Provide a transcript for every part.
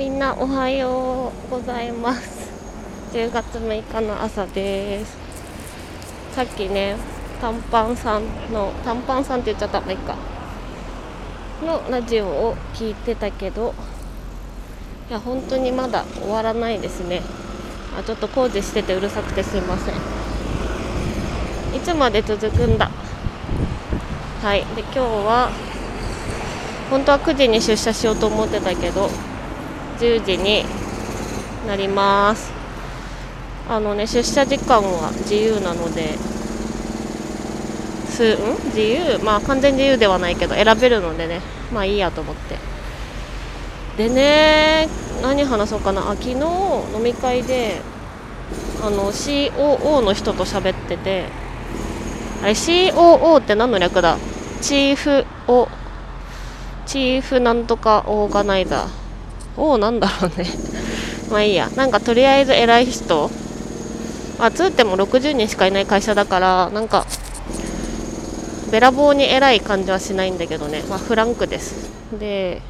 みんなおはようございます。10月6日の朝です。さっきね短パンさんの短パンさんって言っちゃった。まあいいか。のラジオを聞いてたけどいや本当にまだ終わらないですね。あちょっと工事しててうるさくてすいません。いつまで続くんだ。はい。で今日は本当は9時に出社しようと思ってたけど10時になります。あのね出社時間は自由なのですん？自由？まあ完全自由ではないけど選べるのでねまあいいやと思って。でね何話そうかな。あ昨日飲み会であの COO の人と喋っててあれ COO って何の略だ？チーフオチーフなんとかオーガナイザー。おおなんだろうね。まあいいや。なんかとりあえず偉い人。まあつっても60人しかいない会社だからなんかべらぼうに偉い感じはしないんだけどね。まあフランクです。で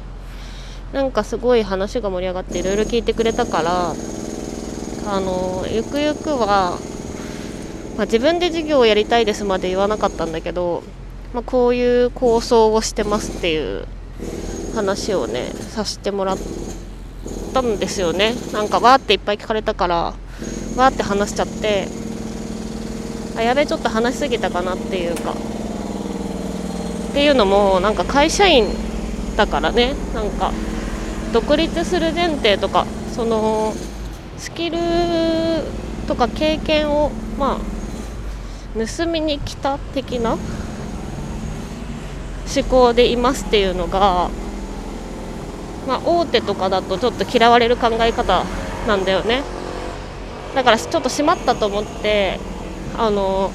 なんかすごい話が盛り上がっていろいろ聞いてくれたからあのゆくゆくは、まあ、自分で授業をやりたいですまで言わなかったんだけど、まあ、こういう構想をしてますっていう話をねさせてもらったんですよね。なんかわーっていっぱい聞かれたからわーって話しちゃってあやべちょっと話しすぎたかなっていうか。っていうのもなんか会社員だからね。なんか独立する前提とかそのスキルとか経験をまあ盗みに来た的な思考でいますっていうのがまあ、大手とかだとちょっと嫌われる考え方なんだよね。だからちょっとしまったと思ってあの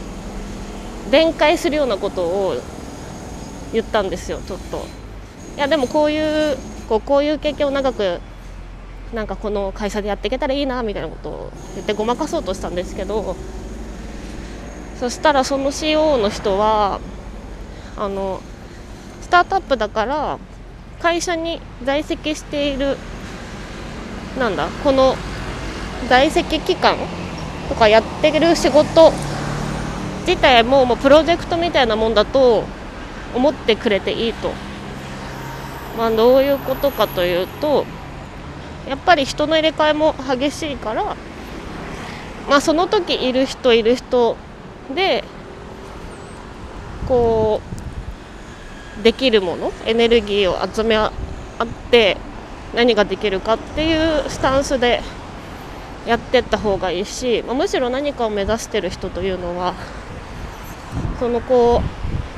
弁解するようなことを言ったんですよちょっと。いやでもこういうこうこういう経験を長くなんかこの会社でやっていけたらいいなみたいなことを言ってごまかそうとしたんですけどそしたらその CO の人はあのスタートアップだから会社に在籍しているなんだこの在籍期間とかやってる仕事自体ももうプロジェクトみたいなもんだと思ってくれていいと、まあ、どういうことかというとやっぱり人の入れ替えも激しいから、まあ、その時いる人いる人でこうできるものエネルギーを集め合って何ができるかっていうスタンスでやってった方がいいし、まあ、むしろ何かを目指してる人というのはそのこ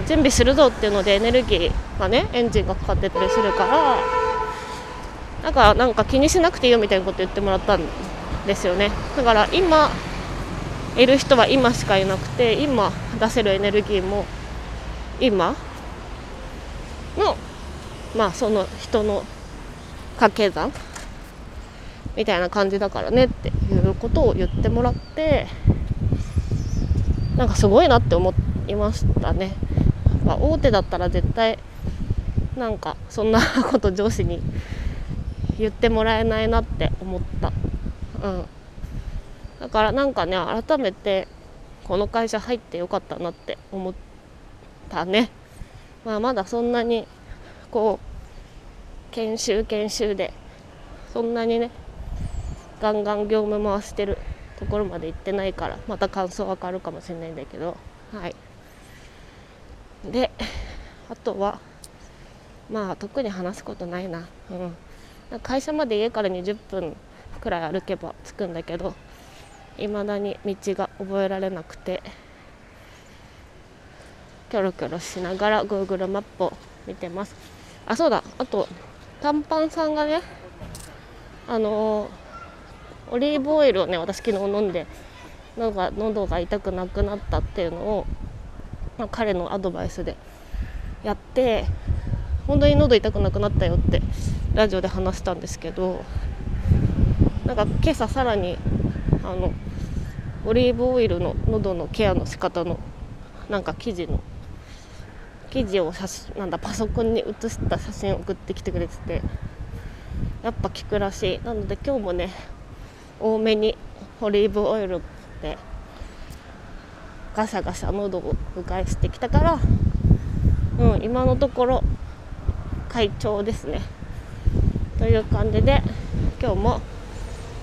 う準備するぞっていうのでエネルギーがねエンジンがかかってたりするからだからなんか気にしなくていいよみたいなこと言ってもらったんですよね。だから今いる人は今しかいなくて今出せるエネルギーも今のまあその人の掛け算？みたいな感じだからねっていうことを言ってもらってなんかすごいなって思いましたね。まあ、大手だったら絶対なんかそんなこと上司に言ってもらえないなって思った。うん、だからなんかね改めてこの会社入ってよかったなって思ったね。まあ、まだそんなにこう研修研修でそんなにねガンガン業務回してるところまで行ってないからまた感想わかるかもしれないんだけどはい。であとはまあ特に話すことないな。うん。会社まで家から20分くらい歩けば着くんだけどいまだに道が覚えられなくてキョロキョロしながら Google マップを見てます。あそうだ。あと短パンさんがねあのー、オリーブオイルをね私昨日飲んでなんか喉が痛くなくなったっていうのを、まあ、彼のアドバイスでやって本当に喉痛くなくなったよってラジオで話したんですけどなんか今朝さらにあのオリーブオイルの喉のケアの仕方のなんか記事の記事を写なんだパソコンに写した写真を送ってきてくれててやっぱ効くらしい。なので今日もね多めにオリーブオイルでガサガサ喉をうがいしてきたからうん今のところ快調ですね。という感じで今日も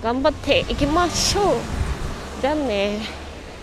頑張っていきましょう。じゃあね